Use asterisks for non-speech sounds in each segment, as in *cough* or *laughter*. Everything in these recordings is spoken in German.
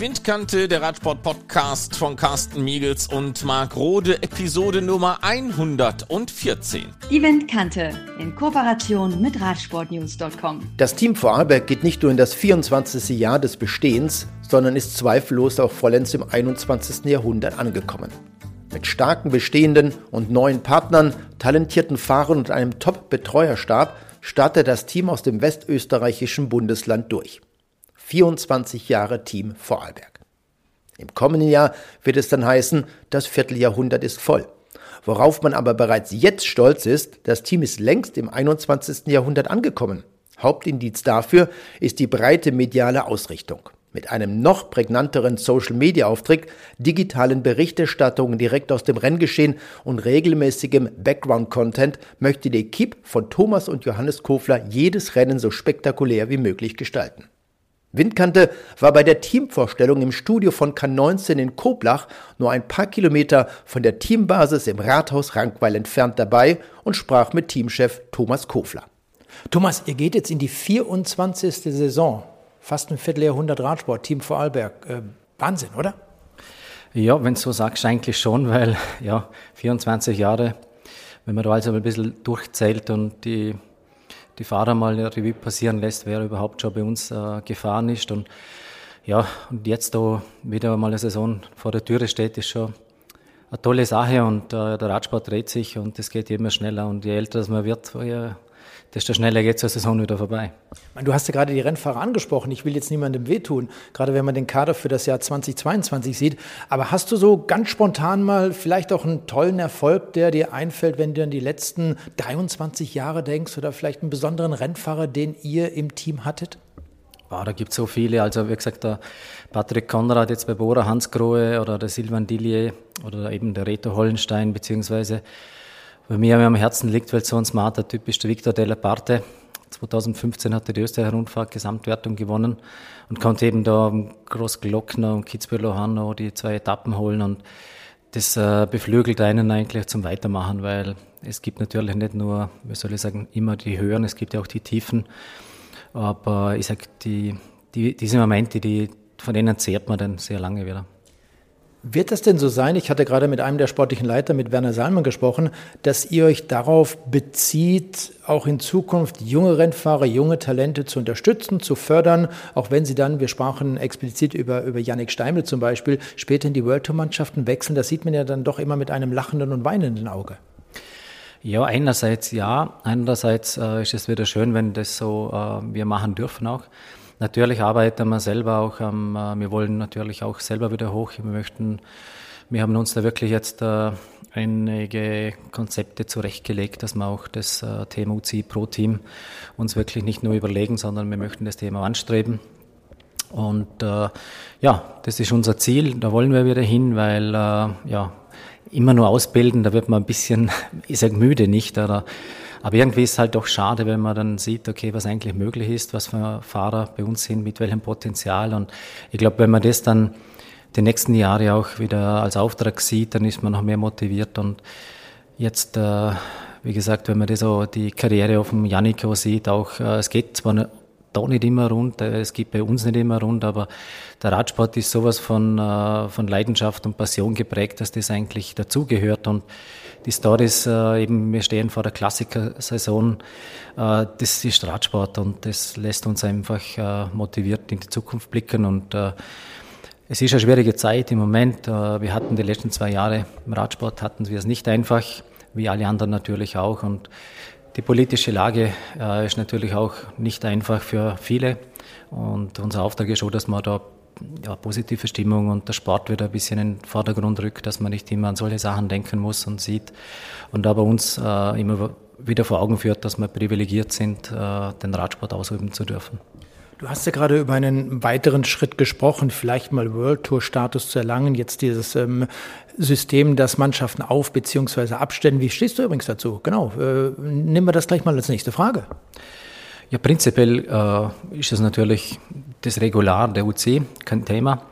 Die Windkante, der Radsport-Podcast von Carsten Miegels und Marc Rode, Episode Nummer 114. Die Windkante in Kooperation mit Radsportnews.com. Das Team Vorarlberg geht nicht nur in das 24. Jahr des Bestehens, sondern ist zweifellos auch vollends im 21. Jahrhundert angekommen. Mit starken bestehenden und neuen Partnern, talentierten Fahrern und einem Top-Betreuerstab startet das Team aus dem westösterreichischen Bundesland durch. 24 Jahre Team Vorarlberg. Im kommenden Jahr wird es dann heißen, das Vierteljahrhundert ist voll. Worauf man aber bereits jetzt stolz ist, das Team ist längst im 21. Jahrhundert angekommen. Hauptindiz dafür ist die breite mediale Ausrichtung. Mit einem noch prägnanteren Social-Media-Auftritt, digitalen Berichterstattungen direkt aus dem Renngeschehen und regelmäßigem Background-Content möchte die Equipe von Thomas und Johannes Kofler jedes Rennen so spektakulär wie möglich gestalten. Windkante war bei der Teamvorstellung im Studio von K19 in Koblach nur ein paar Kilometer von der Teambasis im Rathaus Rankweil entfernt dabei und sprach mit Teamchef Thomas Kofler. Thomas, ihr geht jetzt in die 24. Saison fast ein Vierteljahrhundert Radsport, Team Vorarlberg. Äh, Wahnsinn, oder? Ja, wenn du so sagst, eigentlich schon, weil ja, 24 Jahre, wenn man da also ein bisschen durchzählt und die, die Fahrer mal eine Revue passieren lässt, wer überhaupt schon bei uns äh, gefahren ist. Und ja, und jetzt da wieder mal eine Saison vor der Türe steht, ist schon eine tolle Sache und äh, der Radsport dreht sich und es geht immer schneller und je älter man wird, je desto schneller geht zur Saison wieder vorbei. Du hast ja gerade die Rennfahrer angesprochen. Ich will jetzt niemandem wehtun, gerade wenn man den Kader für das Jahr 2022 sieht. Aber hast du so ganz spontan mal vielleicht auch einen tollen Erfolg, der dir einfällt, wenn du an die letzten 23 Jahre denkst oder vielleicht einen besonderen Rennfahrer, den ihr im Team hattet? Ja, da gibt es so viele. Also wie gesagt, der Patrick Konrad jetzt bei Bora, Hans Grohe oder der Silvan Dillier oder eben der Reto Hollenstein beziehungsweise bei mir am Herzen liegt, weil so ein smarter Typ ist der Victor Della Parte. 2015 hat er die Österreicher Rundfahrt Gesamtwertung gewonnen und konnte eben da Großglockner und Kitzbühel Hanno die zwei Etappen holen und das äh, beflügelt einen eigentlich zum Weitermachen, weil es gibt natürlich nicht nur, wie soll ich sagen, immer die Höhen, es gibt ja auch die Tiefen. Aber ich sag, die, die, diese Momente, die, von denen zehrt man dann sehr lange wieder. Wird das denn so sein, ich hatte gerade mit einem der sportlichen Leiter, mit Werner Salman gesprochen, dass ihr euch darauf bezieht, auch in Zukunft junge Rennfahrer, junge Talente zu unterstützen, zu fördern, auch wenn sie dann, wir sprachen explizit über, über Yannick Steimel zum Beispiel, später in die World Tour Mannschaften wechseln, das sieht man ja dann doch immer mit einem lachenden und weinenden Auge. Ja, einerseits ja, andererseits äh, ist es wieder schön, wenn das so äh, wir machen dürfen auch. Natürlich arbeiten wir selber auch, ähm, wir wollen natürlich auch selber wieder hoch. Wir möchten, wir haben uns da wirklich jetzt äh, einige Konzepte zurechtgelegt, dass wir auch das äh, Thema UCI Pro Team uns wirklich nicht nur überlegen, sondern wir möchten das Thema anstreben. Und äh, ja, das ist unser Ziel, da wollen wir wieder hin, weil äh, ja, immer nur ausbilden, da wird man ein bisschen, *laughs* ich sage müde nicht, oder aber irgendwie ist es halt doch schade, wenn man dann sieht, okay, was eigentlich möglich ist, was für Fahrer bei uns sind, mit welchem Potenzial. Und ich glaube, wenn man das dann die nächsten Jahre auch wieder als Auftrag sieht, dann ist man noch mehr motiviert. Und jetzt, äh, wie gesagt, wenn man das so die Karriere auf dem Janiko sieht, auch äh, es geht zwar da nicht immer rund, äh, es geht bei uns nicht immer rund, aber der Radsport ist sowas von, von Leidenschaft und Passion geprägt, dass das eigentlich dazugehört. Und die Stories, äh, eben wir stehen vor der Klassikersaison, äh, das ist Radsport und das lässt uns einfach äh, motiviert in die Zukunft blicken und äh, es ist eine schwierige Zeit im Moment. Äh, wir hatten die letzten zwei Jahre im Radsport hatten wir es nicht einfach, wie alle anderen natürlich auch. Und die politische Lage äh, ist natürlich auch nicht einfach für viele. Und unser Auftrag ist schon, dass wir da ja, positive Stimmung und der Sport wieder ein bisschen in den Vordergrund rückt, dass man nicht immer an solche Sachen denken muss und sieht und aber uns äh, immer wieder vor Augen führt, dass wir privilegiert sind, äh, den Radsport ausüben zu dürfen. Du hast ja gerade über einen weiteren Schritt gesprochen, vielleicht mal World Tour Status zu erlangen, jetzt dieses ähm, System, das Mannschaften auf bzw. abstellen. Wie stehst du übrigens dazu? Genau, äh, nehmen wir das gleich mal als nächste Frage. Ja, prinzipiell äh, ist es natürlich das Regular der UC, kein Thema.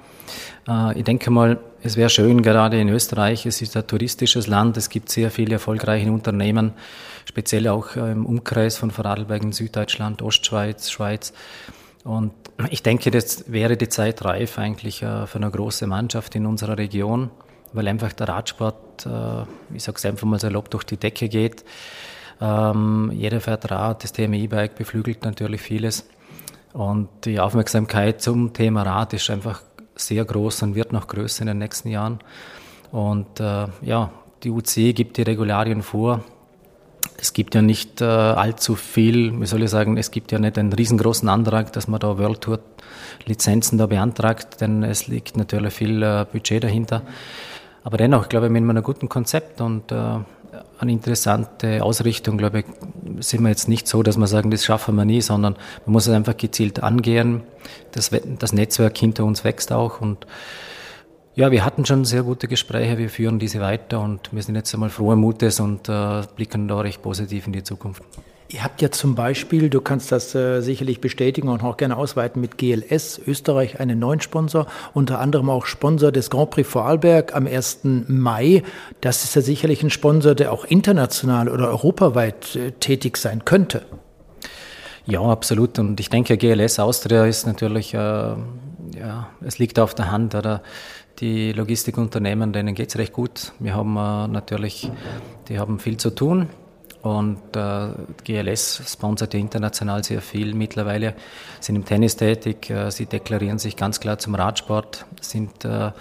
Äh, ich denke mal, es wäre schön, gerade in Österreich, es ist ein touristisches Land, es gibt sehr viele erfolgreiche Unternehmen, speziell auch äh, im Umkreis von Vorarlberg in Süddeutschland, Ostschweiz, Schweiz. Und Ich denke, das wäre die Zeit reif eigentlich äh, für eine große Mannschaft in unserer Region, weil einfach der Radsport, ich sage es einfach mal salopp, durch die Decke geht. Ähm, jeder fährt Rad, das Thema E-Bike beflügelt natürlich vieles. Und die Aufmerksamkeit zum Thema Rad ist einfach sehr groß und wird noch größer in den nächsten Jahren. Und äh, ja, die UC gibt die Regularien vor. Es gibt ja nicht äh, allzu viel, wie soll ich sagen, es gibt ja nicht einen riesengroßen Antrag, dass man da World Tour Lizenzen da beantragt, denn es liegt natürlich viel äh, Budget dahinter. Aber dennoch, glaube ich, mit einem guten Konzept und äh, eine interessante Ausrichtung, glaube ich, sind wir jetzt nicht so, dass wir sagen, das schaffen wir nie, sondern man muss es einfach gezielt angehen. Das, das Netzwerk hinter uns wächst auch und ja, wir hatten schon sehr gute Gespräche, wir führen diese weiter und wir sind jetzt einmal frohen Mutes und äh, blicken da recht positiv in die Zukunft. Ihr habt ja zum Beispiel, du kannst das äh, sicherlich bestätigen und auch gerne ausweiten, mit GLS Österreich einen neuen Sponsor, unter anderem auch Sponsor des Grand Prix Vorarlberg am 1. Mai. Das ist ja sicherlich ein Sponsor, der auch international oder europaweit äh, tätig sein könnte. Ja, absolut. Und ich denke, GLS Austria ist natürlich, äh, ja, es liegt auf der Hand, oder? Die Logistikunternehmen, denen geht es recht gut. Wir haben äh, natürlich, die haben viel zu tun. Und äh, GLS sponsert international sehr viel mittlerweile, sind im Tennis tätig, äh, sie deklarieren sich ganz klar zum Radsport, sind äh,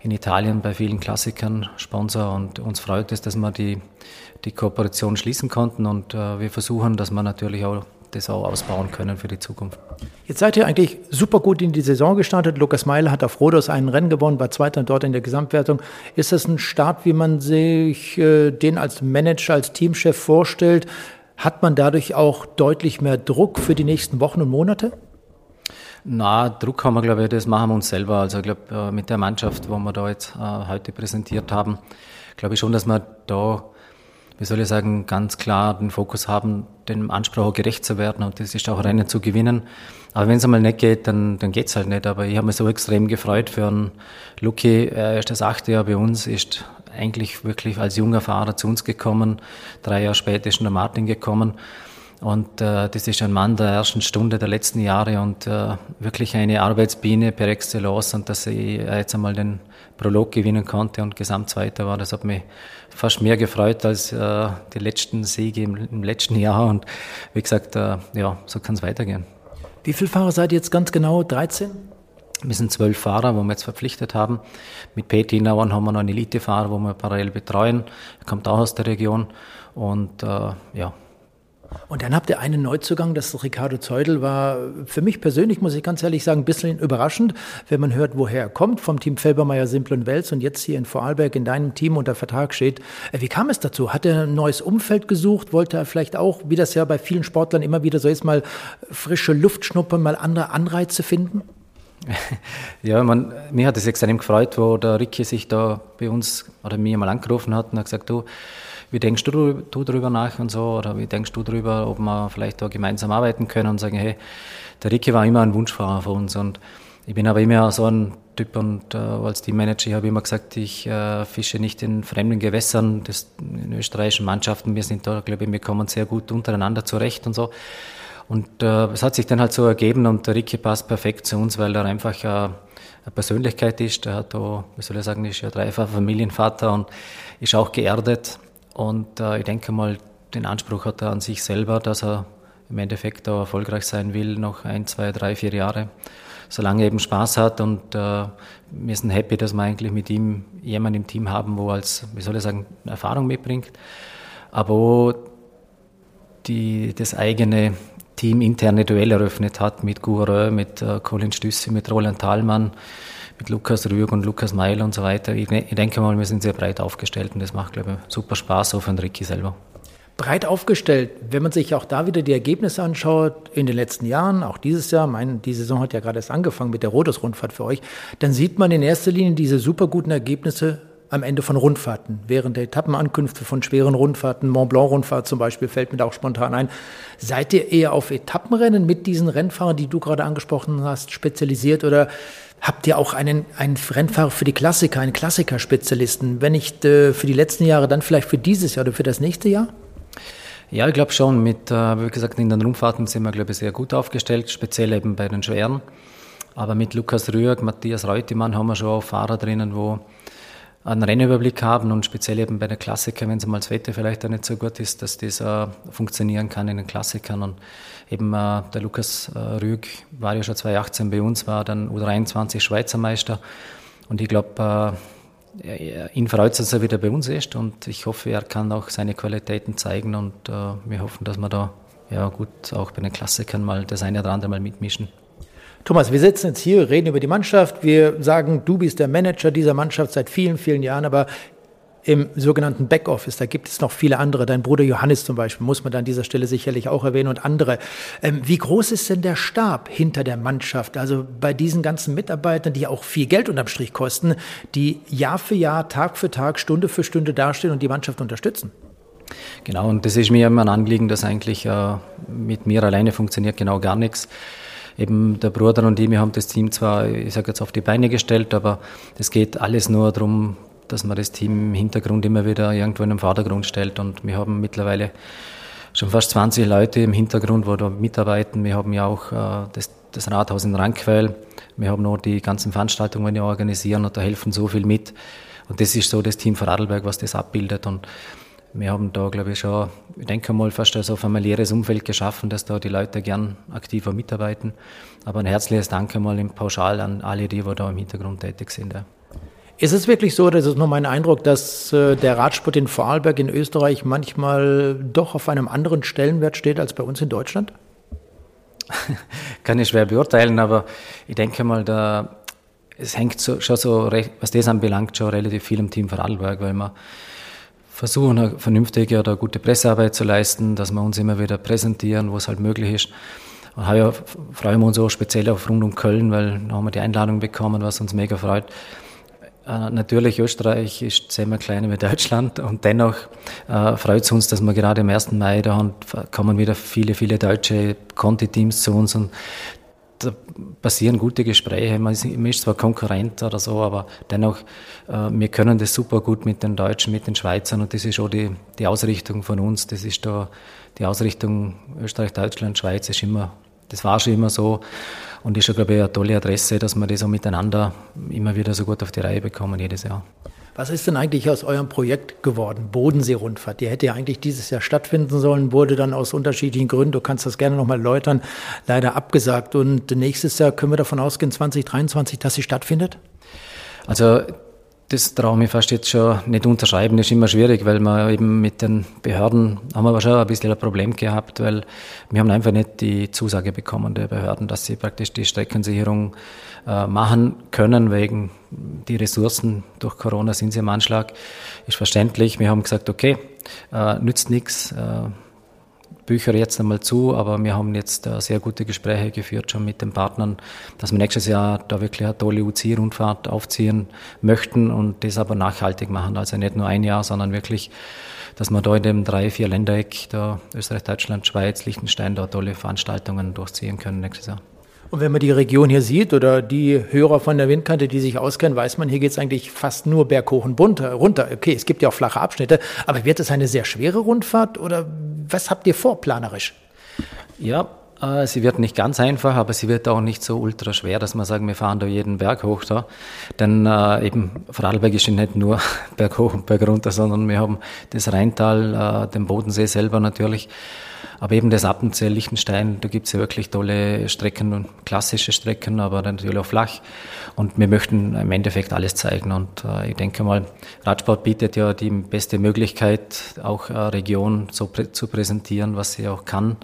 in Italien bei vielen Klassikern Sponsor und uns freut es, dass wir die, die Kooperation schließen konnten und äh, wir versuchen, dass wir natürlich auch das auch ausbauen können für die Zukunft. Jetzt seid ihr eigentlich super gut in die Saison gestartet. Lukas Meile hat auf Rhodos einen Rennen gewonnen, war Zweiter dort in der Gesamtwertung. Ist das ein Start, wie man sich äh, den als Manager, als Teamchef vorstellt? Hat man dadurch auch deutlich mehr Druck für die nächsten Wochen und Monate? Na, Druck haben wir, glaube ich, das machen wir uns selber. Also ich glaube, äh, mit der Mannschaft, wo wir da jetzt äh, heute präsentiert haben, glaube ich schon, dass wir da wie soll ich sagen, ganz klar den Fokus haben, dem Anspruch gerecht zu werden und das ist auch Rennen zu gewinnen. Aber wenn es einmal nicht geht, dann, dann geht's halt nicht. Aber ich habe mich so extrem gefreut für einen Lucky. Er ist das achte Jahr bei uns, ist eigentlich wirklich als junger Fahrer zu uns gekommen. Drei Jahre später ist der Martin gekommen. Und äh, das ist ein Mann der ersten Stunde der letzten Jahre und äh, wirklich eine Arbeitsbiene per excellence. Und dass ich jetzt einmal den Prolog gewinnen konnte und Gesamtzweiter war, das hat mich fast mehr gefreut als äh, die letzten Siege im, im, letzten Jahr. Und wie gesagt, äh, ja, so kann es weitergehen. Wie viele Fahrer seid ihr jetzt ganz genau? 13? Wir sind zwölf Fahrer, wo wir jetzt verpflichtet haben. Mit Peti Inauern haben wir noch einen Elitefahrer, wo wir parallel betreuen. Er kommt auch aus der Region. Und äh, ja, und dann habt ihr einen Neuzugang, das Ricardo Zeudel war für mich persönlich, muss ich ganz ehrlich sagen, ein bisschen überraschend, wenn man hört, woher er kommt, vom Team Felbermeier Simple und Wels und jetzt hier in Vorarlberg in deinem Team unter Vertrag steht. Äh, wie kam es dazu? Hat er ein neues Umfeld gesucht? Wollte er vielleicht auch, wie das ja bei vielen Sportlern immer wieder so ist, mal frische Luft schnuppern, mal andere Anreize finden? *laughs* Ja, man, mir hat es extrem gefreut, wo der Ricky sich da bei uns oder mir mal angerufen hat und hat gesagt, du, wie denkst du, du darüber nach und so? Oder wie denkst du darüber, ob wir vielleicht da gemeinsam arbeiten können und sagen, hey, der Ricky war immer ein Wunschfahrer von uns und ich bin aber immer so ein Typ und äh, als Teammanager habe ich immer gesagt, ich äh, fische nicht in fremden Gewässern des, in österreichischen Mannschaften. Wir sind da, glaube ich, wir kommen sehr gut untereinander zurecht und so. Und äh, es hat sich dann halt so ergeben und der Ricky passt perfekt zu uns, weil er einfach äh, eine Persönlichkeit ist. Er hat da, wie soll ich sagen, ist ja dreifacher Familienvater und ist auch geerdet. Und äh, ich denke mal, den Anspruch hat er an sich selber, dass er im Endeffekt da erfolgreich sein will, noch ein, zwei, drei, vier Jahre, solange er eben Spaß hat. Und äh, wir sind happy, dass wir eigentlich mit ihm jemanden im Team haben, wo als, wie soll ich sagen, Erfahrung mitbringt, aber wo die, das eigene Team interne Duell eröffnet hat mit Goureux, mit äh, Colin Stüssi, mit Roland Thalmann, mit Lukas Rüeg und Lukas Meil und so weiter. Ich, ich, denke mal, wir sind sehr breit aufgestellt und das macht, glaube ich, super Spaß, auch für den Ricky selber. Breit aufgestellt, wenn man sich auch da wieder die Ergebnisse anschaut, in den letzten Jahren, auch dieses Jahr, mein, die Saison hat ja gerade erst angefangen mit der Rodos-Rundfahrt für euch, dann sieht man in erster Linie diese super guten Ergebnisse am Ende von Rundfahrten, während der Etappenankünfte von schweren Rundfahrten, Mont Blanc-Rundfahrt zum Beispiel, fällt mir da auch spontan ein. Seid ihr eher auf Etappenrennen mit diesen Rennfahrern, die du gerade angesprochen hast, spezialisiert oder habt ihr auch einen, einen Rennfahrer für die Klassiker, einen Klassikerspezialisten? Wenn nicht äh, für die letzten Jahre, dann vielleicht für dieses Jahr oder für das nächste Jahr? Ja, ich glaube schon. Mit, äh, wie gesagt, in den Rundfahrten sind wir, glaube ich, sehr gut aufgestellt, speziell eben bei den Schweren. Aber mit Lukas Rührg, Matthias Reutemann haben wir schon Fahrer drinnen, wo einen Rennüberblick haben und speziell eben bei der Klassiker, wenn es mal das Wetter vielleicht auch nicht so gut ist, dass das äh, funktionieren kann in den Klassikern. Und eben äh, der Lukas äh, Rüg war ja schon 2018 bei uns, war dann U23 Schweizer Meister. Und ich glaube, äh, ihn freut es, dass er wieder bei uns ist und ich hoffe, er kann auch seine Qualitäten zeigen und äh, wir hoffen, dass wir da ja gut auch bei den Klassikern mal das eine oder andere mal mitmischen. Thomas, wir sitzen jetzt hier, reden über die Mannschaft. Wir sagen, du bist der Manager dieser Mannschaft seit vielen, vielen Jahren, aber im sogenannten Backoffice, da gibt es noch viele andere. Dein Bruder Johannes zum Beispiel, muss man an dieser Stelle sicherlich auch erwähnen und andere. Ähm, wie groß ist denn der Stab hinter der Mannschaft? Also bei diesen ganzen Mitarbeitern, die auch viel Geld unterm Strich kosten, die Jahr für Jahr, Tag für Tag, Stunde für Stunde dastehen und die Mannschaft unterstützen? Genau, und das ist mir immer ein Anliegen, dass eigentlich äh, mit mir alleine funktioniert genau gar nichts eben der Bruder und ich, wir haben das Team zwar, ich sage jetzt, auf die Beine gestellt, aber es geht alles nur darum, dass man das Team im Hintergrund immer wieder irgendwo in den Vordergrund stellt. Und wir haben mittlerweile schon fast 20 Leute im Hintergrund, wo da mitarbeiten. Wir haben ja auch äh, das, das, Rathaus in Rankweil. Wir haben noch die ganzen Veranstaltungen, die wir organisieren und da helfen so viel mit. Und das ist so das Team Vorarlberg, was das abbildet. Und wir haben da, glaube ich, schon, ich denke mal, fast ein so familiäres Umfeld geschaffen, dass da die Leute gern aktiver mitarbeiten. Aber ein herzliches Danke mal im Pauschal an alle, die, die da im Hintergrund tätig sind. Ja. Ist es wirklich so, das ist nur mein Eindruck, dass äh, der Radsport in Vorarlberg in Österreich manchmal doch auf einem anderen Stellenwert steht als bei uns in Deutschland? *laughs* Kann ich schwer beurteilen, aber ich denke mal, da, es hängt so, schon so, was das anbelangt, schon relativ viel im Team Vorarlberg, weil wir versuchen, eine vernünftige oder gute Pressearbeit zu leisten, dass wir uns immer wieder präsentieren, wo es halt möglich ist. Und heuer freuen wir uns auch speziell auf rund um Köln, weil da haben wir die Einladung bekommen, was uns mega freut. Äh, natürlich, Österreich ist zehnmal kleiner wie Deutschland und dennoch äh, freut es uns, dass wir gerade am 1. Mai da haben, kommen wieder viele, viele deutsche Conti-Teams zu uns und da passieren gute Gespräche. Man ist, man ist zwar Konkurrent oder so, aber dennoch, äh, wir können das super gut mit den Deutschen, mit den Schweizern und das ist auch die, die Ausrichtung von uns. Das ist da die Ausrichtung Österreich, Deutschland, Schweiz ist immer, das war schon immer so und ist schon, glaube ich, eine tolle Adresse, dass wir das auch miteinander immer wieder so gut auf die Reihe bekommen jedes Jahr. Was ist denn eigentlich aus eurem Projekt geworden? Bodensee-Rundfahrt. Die hätte ja eigentlich dieses Jahr stattfinden sollen, wurde dann aus unterschiedlichen Gründen, du kannst das gerne nochmal erläutern, leider abgesagt. Und nächstes Jahr können wir davon ausgehen, 2023, dass sie stattfindet? Also das traue ich fast jetzt schon nicht unterschreiben. Das ist immer schwierig, weil wir eben mit den Behörden haben wir schon ein bisschen ein Problem gehabt, weil wir haben einfach nicht die Zusage bekommen der Behörden, dass sie praktisch die Streckensicherung äh, machen können, wegen die Ressourcen durch Corona sind sie am Anschlag. Ist verständlich. Wir haben gesagt, okay, äh, nützt nichts. Äh, Bücher jetzt einmal zu, aber wir haben jetzt äh, sehr gute Gespräche geführt schon mit den Partnern, dass wir nächstes Jahr da wirklich eine tolle UCI-Rundfahrt aufziehen möchten und das aber nachhaltig machen. Also nicht nur ein Jahr, sondern wirklich, dass wir da in dem drei, vier Ländereck, da Österreich, Deutschland, Schweiz, Liechtenstein, da tolle Veranstaltungen durchziehen können nächstes Jahr. Und wenn man die Region hier sieht oder die Hörer von der Windkante, die sich auskennen, weiß man, hier geht es eigentlich fast nur berghoch und runter. Okay, es gibt ja auch flache Abschnitte, aber wird es eine sehr schwere Rundfahrt oder was habt ihr vor planerisch? Ja, sie wird nicht ganz einfach, aber sie wird auch nicht so ultra schwer, dass man sagen, wir fahren da jeden Berg hoch da. Denn äh, eben Vorarlberg ist ja nicht nur *laughs* Berg hoch und Berg runter, sondern wir haben das Rheintal, äh, den Bodensee selber natürlich. Aber eben das Appenzell, Liechtenstein, da gibt es ja wirklich tolle Strecken, klassische Strecken, aber natürlich auch flach. Und wir möchten im Endeffekt alles zeigen. Und äh, ich denke mal, Radsport bietet ja die beste Möglichkeit, auch eine Region so prä zu präsentieren, was sie auch kann.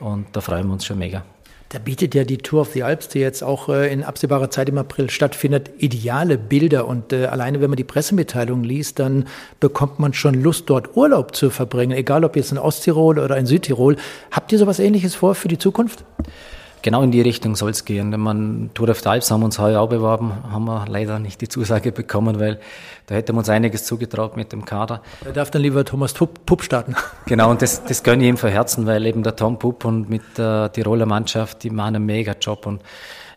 Und da freuen wir uns schon mega. Da bietet ja die Tour of the Alps, die jetzt auch äh, in absehbarer Zeit im April stattfindet, ideale Bilder. Und äh, alleine, wenn man die Pressemitteilung liest, dann bekommt man schon Lust, dort Urlaub zu verbringen, egal ob jetzt in Osttirol oder in Südtirol. Habt ihr sowas Ähnliches vor für die Zukunft? Genau in die Richtung soll es gehen. Wenn man Tour of Alps haben wir uns heuer auch beworben, haben wir leider nicht die Zusage bekommen, weil da hätten wir uns einiges zugetraut mit dem Kader. Da darf dann lieber Thomas Pupp starten. *laughs* Genau, und das, das gönne ich ihm von Herzen, weil eben der Tom Pupp und mit der Tiroler Mannschaft, die machen einen mega Job und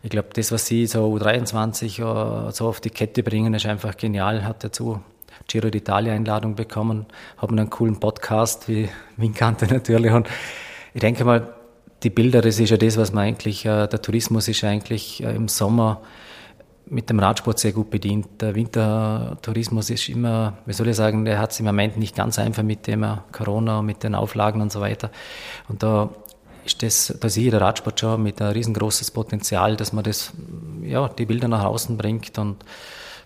ich glaube, das, was sie so U23 so auf die Kette bringen, ist einfach genial. Hat dazu Giro d'Italia Einladung bekommen, haben einen coolen Podcast wie Winkante natürlich und ich denke mal, die Bilder, das ist ja das, was man eigentlich, äh, der Tourismus ist eigentlich äh, im Sommer mit dem Radsport sehr gut bedient. Der Wintertourismus ist immer, wie soll ich sagen, der hat es im Moment nicht ganz einfach mit dem Corona, mit den Auflagen und so weiter. Und da ist das, da sehe ich der Radsport schon mit ein riesengroßes Potenzial, dass man das, ja, die Bilder nach außen bringt und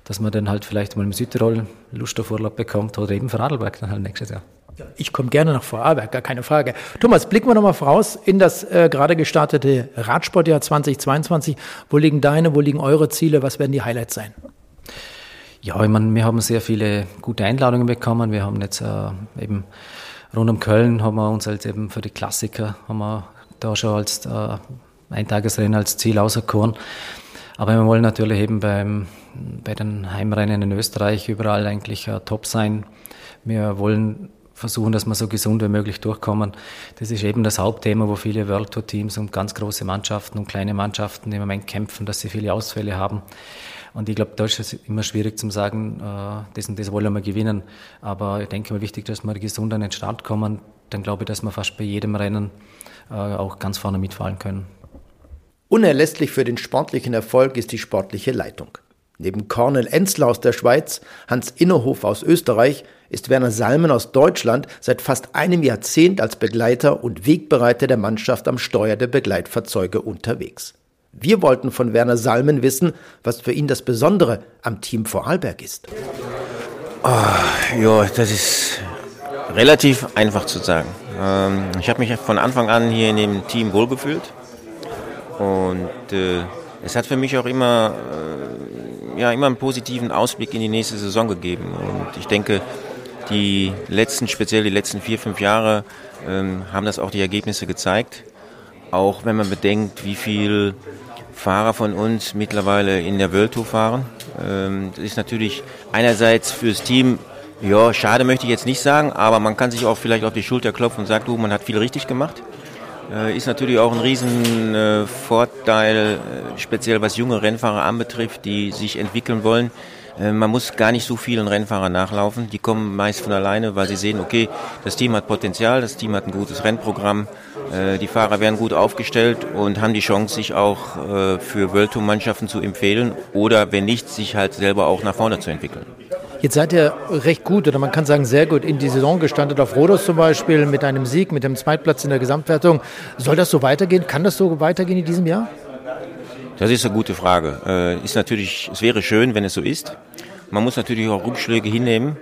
dass man dann halt vielleicht mal im Südtirol Lust auf Urlaub bekommt oder eben für Radlberg dann halt nächstes Jahr. Ich komme gerne nach Vorarlberg, gar keine Frage. Thomas, blicken wir nochmal voraus in das äh, gerade gestartete Radsportjahr 2022. Wo liegen deine, wo liegen eure Ziele? Was werden die Highlights sein? Ja, ich meine, wir haben sehr viele gute Einladungen bekommen. Wir haben jetzt äh, eben rund um Köln haben wir uns als eben für die Klassiker haben wir da schon als äh, Eintagesrennen als Ziel auserkoren. Aber wir wollen natürlich eben beim, bei den Heimrennen in Österreich überall eigentlich äh, top sein. Wir wollen versuchen, dass wir so gesund wie möglich durchkommen. Das ist eben das Hauptthema, wo viele World Tour Teams und ganz große Mannschaften und kleine Mannschaften im Moment kämpfen, dass sie viele Ausfälle haben. Und ich glaube, da ist es immer schwierig zu sagen, äh, das und das wollen wir gewinnen. Aber ich denke mal wichtig, dass wir gesund an den Start kommen. Dann glaube ich, dass wir fast bei jedem Rennen äh, auch ganz vorne mitfahren können. Unerlässlich für den sportlichen Erfolg ist die sportliche Leitung. Neben Cornel Enzler aus der Schweiz, Hans Innerhof aus Österreich, ist Werner Salmen aus Deutschland seit fast einem Jahrzehnt als Begleiter und Wegbereiter der Mannschaft am Steuer der Begleitfahrzeuge unterwegs. Wir wollten von Werner Salmen wissen, was für ihn das Besondere am Team Vorarlberg ist. Oh, ja, das ist relativ einfach zu sagen. Ähm, ich habe mich von Anfang an hier in dem Team wohlgefühlt und äh, es hat für mich auch immer äh, ja, immer einen positiven Ausblick in die nächste Saison gegeben. Und ich denke, die letzten, speziell die letzten vier, fünf Jahre, ähm, haben das auch die Ergebnisse gezeigt. Auch wenn man bedenkt, wie viel Fahrer von uns mittlerweile in der World Tour fahren. Ähm, das ist natürlich einerseits fürs Team, ja, schade möchte ich jetzt nicht sagen, aber man kann sich auch vielleicht auf die Schulter klopfen und sagt, du, man hat viel richtig gemacht. Äh, ist natürlich auch ein riesen äh, äh, speziell was junge Rennfahrer anbetrifft, die sich entwickeln wollen. Man muss gar nicht so vielen Rennfahrern nachlaufen. Die kommen meist von alleine, weil sie sehen, okay, das Team hat Potenzial, das Team hat ein gutes Rennprogramm, die Fahrer werden gut aufgestellt und haben die Chance, sich auch für World Tour Mannschaften zu empfehlen oder wenn nicht, sich halt selber auch nach vorne zu entwickeln. Jetzt seid ihr recht gut oder man kann sagen sehr gut in die Saison gestartet auf Rhodos zum Beispiel mit einem Sieg, mit dem Zweitplatz in der Gesamtwertung. Soll das so weitergehen? Kann das so weitergehen in diesem Jahr? Das ist eine gute Frage. Äh, ist natürlich, es wäre schön, wenn es so ist. Man muss natürlich auch Rückschläge hinnehmen.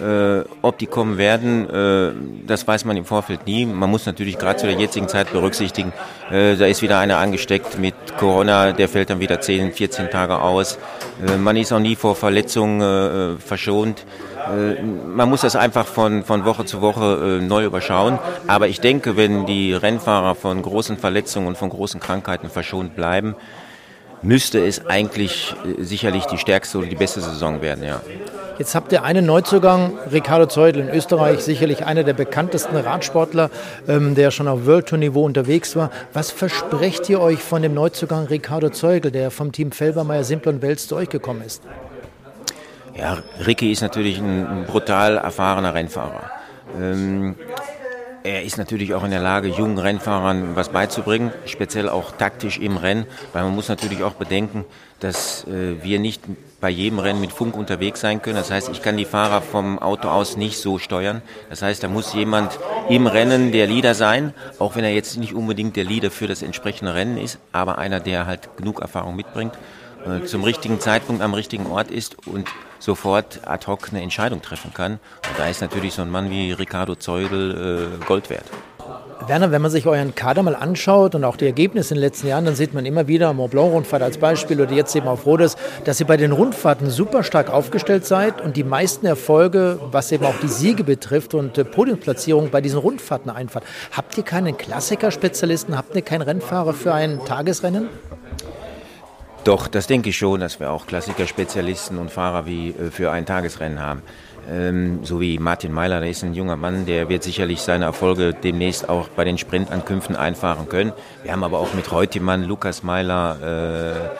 Äh, ob die kommen werden, äh, das weiß man im Vorfeld nie. Man muss natürlich gerade zu der jetzigen Zeit berücksichtigen, äh, da ist wieder einer angesteckt mit Corona, der fällt dann wieder 10, 14 Tage aus. Äh, man ist auch nie vor Verletzungen äh, verschont. Äh, man muss das einfach von, von Woche zu Woche neu überschauen. Aber ich denke, wenn die Rennfahrer von großen Verletzungen und von großen Krankheiten verschont bleiben, müsste es eigentlich sicherlich die stärkste oder die beste Saison werden, ja. Jetzt habt ihr einen Neuzugang, Ricardo Zeudel in Österreich, sicherlich einer der bekanntesten Radsportler, ähm, der schon auf World Tour Niveau unterwegs war. Was versprecht ihr euch von dem Neuzugang Ricardo Zeugel, der vom Team Felbermeier, Simpler und Wels zu euch gekommen ist? Ja, Ricky ist natürlich ein, ein brutal erfahrener Rennfahrer. Ähm, er ist natürlich auch in der Lage, jungen Rennfahrern was beizubringen, speziell auch taktisch im Rennen, weil man muss natürlich auch bedenken, dass äh, wir nicht bei jedem Rennen mit Funk unterwegs sein können. Das heißt, ich kann die Fahrer vom Auto aus nicht so steuern. Das heißt, da muss jemand im Rennen der Leader sein, auch wenn er jetzt nicht unbedingt der Leader für das entsprechende Rennen ist, aber einer, der halt genug Erfahrung mitbringt, äh, zum richtigen Zeitpunkt am richtigen Ort ist und sofort ad hoc eine Entscheidung treffen kann. Und da ist natürlich so ein Mann wie Ricardo Zeudel äh, Gold wert. Werner, wenn man sich euren Kader mal anschaut und auch die Ergebnisse in den letzten Jahren, dann sieht man immer wieder Mont Blanc-Rundfahrt als Beispiel oder jetzt eben auf Rhodes, dass ihr bei den Rundfahrten super stark aufgestellt seid und die meisten Erfolge, was eben auch die Siege betrifft und äh, Podiumsplatzierung bei diesen Rundfahrten einfahrt. Habt ihr keinen Klassiker-Spezialisten? Habt ihr keinen Rennfahrer für ein Tagesrennen? Doch, das denke ich schon, dass wir auch Klassiker-Spezialisten und Fahrer wie äh, für ein Tagesrennen haben ähm, so wie Martin Meiler, der ist ein junger Mann, der wird sicherlich seine Erfolge demnächst auch bei den Sprintankünften einfahren können. Wir haben aber auch mit Reutemann, Lukas Meiler,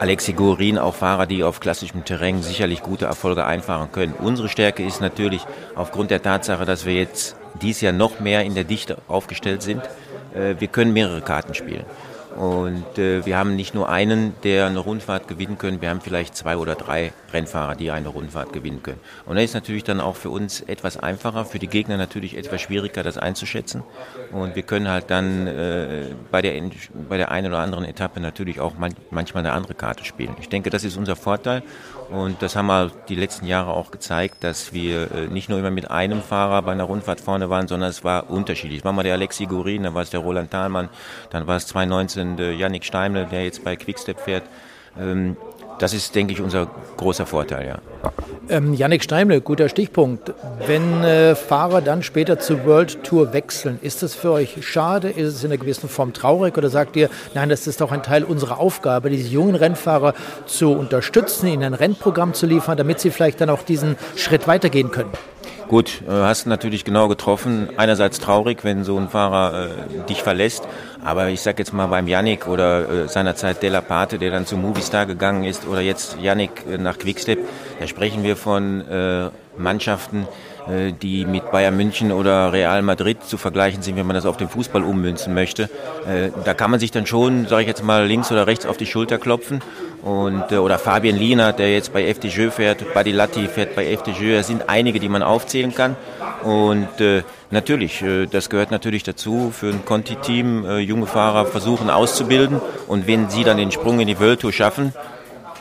Alexi Gorin, auch Fahrer, die auf klassischem Terrain sicherlich gute Erfolge einfahren können. Unsere Stärke ist natürlich aufgrund der Tatsache, dass wir jetzt dies Jahr noch mehr in der Dichte aufgestellt sind. Äh, wir können mehrere Karten spielen. Und äh, wir haben nicht nur einen, der eine Rundfahrt gewinnen können, wir haben vielleicht zwei oder drei Rennfahrer, die eine Rundfahrt gewinnen können. Und das ist natürlich dann auch für uns etwas einfacher, für die Gegner natürlich etwas schwieriger, das einzuschätzen. Und wir können halt dann äh, bei, der, bei der einen oder anderen Etappe natürlich auch man, manchmal eine andere Karte spielen. Ich denke, das ist unser Vorteil. Und das haben wir die letzten Jahre auch gezeigt, dass wir äh, nicht nur immer mit einem Fahrer bei einer Rundfahrt vorne waren, sondern es war unterschiedlich. Es war mal der Alexi Gorin, dann war es der Roland Thalmann, dann war es 2019 der Yannick Steimle, der jetzt bei Quickstep fährt. Ähm, das ist, denke ich, unser großer Vorteil, ja. Ähm, Yannick Steimle, guter Stichpunkt. Wenn äh, Fahrer dann später zur World Tour wechseln, ist das für euch schade? Ist es in einer gewissen Form traurig? Oder sagt ihr, nein, das ist doch ein Teil unserer Aufgabe, diese jungen Rennfahrer zu unterstützen, ihnen ein Rennprogramm zu liefern, damit sie vielleicht dann auch diesen Schritt weitergehen können? Gut, äh, hast natürlich genau getroffen. Einerseits traurig, wenn so ein Fahrer äh, dich verlässt. Aber ich sag jetzt mal beim Yannick oder äh, seinerzeit Della Pate, der dann zum Movistar gegangen ist, oder jetzt Yannick äh, nach Quickstep, da sprechen wir von äh, Mannschaften, äh, die mit Bayern München oder Real Madrid zu vergleichen sind, wenn man das auf den Fußball ummünzen möchte. Äh, da kann man sich dann schon, sage ich jetzt mal, links oder rechts auf die Schulter klopfen. Und, äh, oder Fabian Lienert, der jetzt bei FDJ fährt, Badi Latti fährt bei FDJ. Das sind einige, die man aufzählen kann. Und äh, natürlich, äh, das gehört natürlich dazu, für ein Conti-Team äh, junge Fahrer versuchen auszubilden. Und wenn sie dann den Sprung in die World Tour schaffen,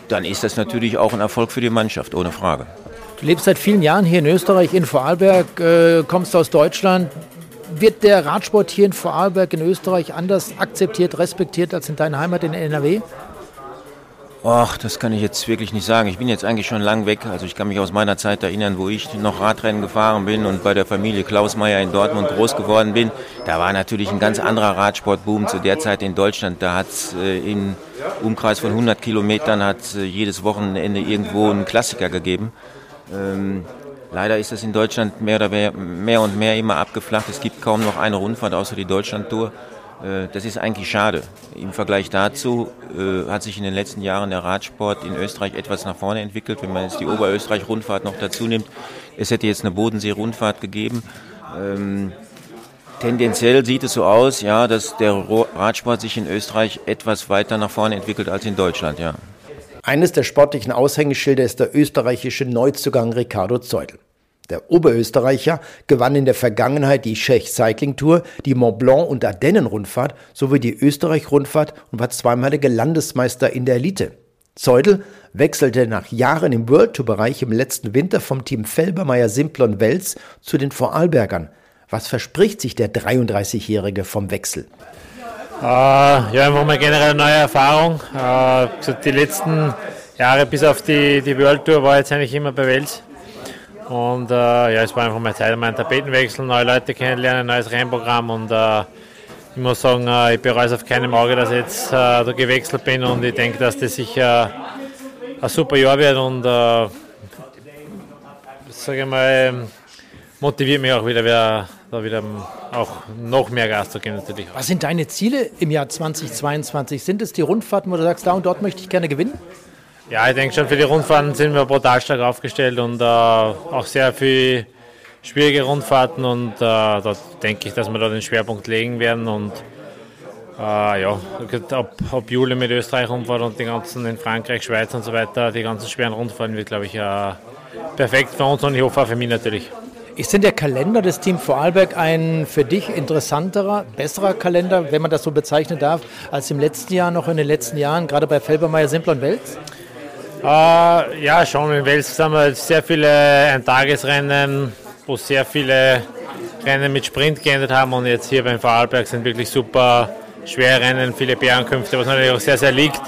dann ist das natürlich auch ein Erfolg für die Mannschaft, ohne Frage. Du lebst seit vielen Jahren hier in Österreich, in Vorarlberg, äh, kommst aus Deutschland. Wird der Radsport hier in Vorarlberg, in Österreich, anders akzeptiert, respektiert als in deiner Heimat in NRW? Ach, das kann ich jetzt wirklich nicht sagen. Ich bin jetzt eigentlich schon lang weg. Also ich kann mich aus meiner Zeit erinnern, wo ich noch Radrennen gefahren bin und bei der Familie Klausmeier in Dortmund groß geworden bin. Da war natürlich ein ganz anderer Radsportboom zu der Zeit in Deutschland. Da hat es äh, in Umkreis von 100 Kilometern hat äh, jedes Wochenende irgendwo einen Klassiker gegeben. Ähm, leider ist das in Deutschland mehr, oder mehr, mehr und mehr immer abgeflacht. Es gibt kaum noch eine Rundfahrt außer die Deutschlandtour. Äh, das ist eigentlich schade. Im Vergleich dazu äh, hat sich in den letzten Jahren der Radsport in Österreich etwas nach vorne entwickelt. Wenn man jetzt die Oberösterreich-Rundfahrt noch dazu nimmt, es hätte jetzt eine Bodensee-Rundfahrt gegeben. Ähm, tendenziell sieht es so aus, ja, dass der Radsport sich in Österreich etwas weiter nach vorne entwickelt als in Deutschland, ja. Eines der sportlichen Aushängeschilder ist der österreichische Neuzugang Ricardo Zeudel. Der Oberösterreicher gewann in der Vergangenheit die Czech Cycling Tour, die Mont Blanc und Ardennen Rundfahrt sowie die Österreich Rundfahrt und war zweimaliger Landesmeister in der Elite. Zeudel wechselte nach Jahren im World Tour Bereich im letzten Winter vom Team Felbermeier Simplon Wels zu den Vorarlbergern. Was verspricht sich der 33-Jährige vom Wechsel? Äh, ja, einfach mal generell eine neue Erfahrung. Äh, die letzten Jahre bis auf die, die World Tour war jetzt eigentlich immer bei Wels. Und äh, ja, es war einfach mal Zeit, mal einen Tapetenwechsel, neue Leute kennenlernen, neues Rennprogramm und äh, ich muss sagen, äh, ich bereue es auf keinem Auge, dass ich jetzt äh, da gewechselt bin und ich denke, dass das sicher ein super Jahr wird und äh, sage mal, motiviert mich auch wieder, wieder da wieder auch noch mehr Gas zu geben natürlich. Was sind deine Ziele im Jahr 2022? Sind es die Rundfahrten, wo du sagst, da und dort möchte ich gerne gewinnen? Ja, ich denke schon, für die Rundfahrten sind wir brutal stark aufgestellt und äh, auch sehr viel schwierige Rundfahrten und äh, da denke ich, dass wir da den Schwerpunkt legen werden und äh, ja, ob, ob Jule mit Österreich rumfahrt und die ganzen in Frankreich, Schweiz und so weiter, die ganzen schweren Rundfahrten wird, glaube ich, äh, perfekt für uns und ich hoffe auch für mich natürlich. Ist denn der Kalender des Team Vorarlberg ein für dich interessanterer, besserer Kalender, wenn man das so bezeichnen darf, als im letzten Jahr, noch in den letzten Jahren, gerade bei Felbermeier, Simplon Wels? Äh, ja, schon. In Wels haben wir sehr viele Eintagesrennen, wo sehr viele Rennen mit Sprint geendet haben und jetzt hier beim Vorarlberg sind wirklich super schwere Rennen, viele Bärenkünfte, was natürlich auch sehr, sehr liegt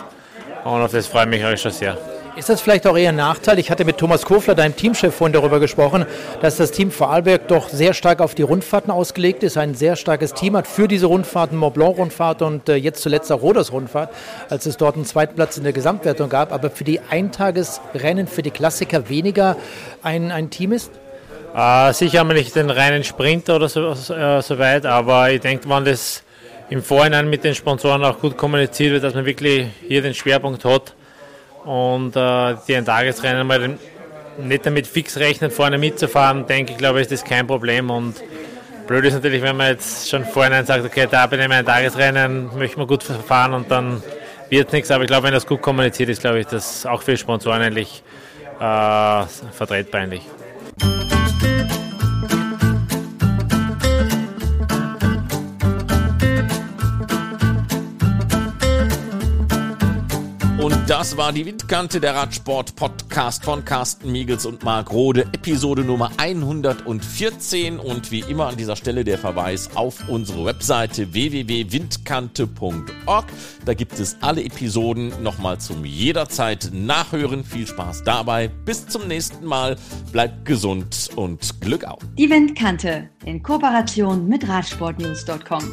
und auf das freue ich mich auch schon sehr. Ist das vielleicht auch eher ein Nachteil? Ich hatte mit Thomas Kofler, deinem Teamchef, vorhin darüber gesprochen, dass das Team Vorarlberg doch sehr stark auf die Rundfahrten ausgelegt ist, ein sehr starkes Team hat für diese Rundfahrten, Mont Blanc-Rundfahrt und äh, jetzt zuletzt auch Roders-Rundfahrt, als es dort einen zweiten Platz in der Gesamtwertung gab, aber für die Eintagesrennen, für die Klassiker weniger ein, ein Team ist? Äh, sicher haben wir nicht den reinen Sprinter oder so, äh, so weit, aber ich denke, wenn das im Vorhinein mit den Sponsoren auch gut kommuniziert wird, dass man wirklich hier den Schwerpunkt hat, und äh, die ein Tagesrennen mal nicht damit fix rechnen, vorne mitzufahren, denke ich, glaube ich, ist das kein Problem. Und blöd ist natürlich, wenn man jetzt schon vorhin sagt, okay, da bin ich ein Tagesrennen, möchte man gut fahren und dann wird nichts. Aber ich glaube, wenn das gut kommuniziert ist, glaube ich, das auch für Sponsoren eigentlich äh, vertretbar eigentlich. Das war die Windkante der Radsport Podcast von Carsten Miegels und Marc Rode, Episode Nummer 114. Und wie immer an dieser Stelle der Verweis auf unsere Webseite www.windkante.org. Da gibt es alle Episoden nochmal zum jederzeit nachhören. Viel Spaß dabei. Bis zum nächsten Mal. Bleibt gesund und Glück auf. Die Windkante in Kooperation mit Radsportnews.com.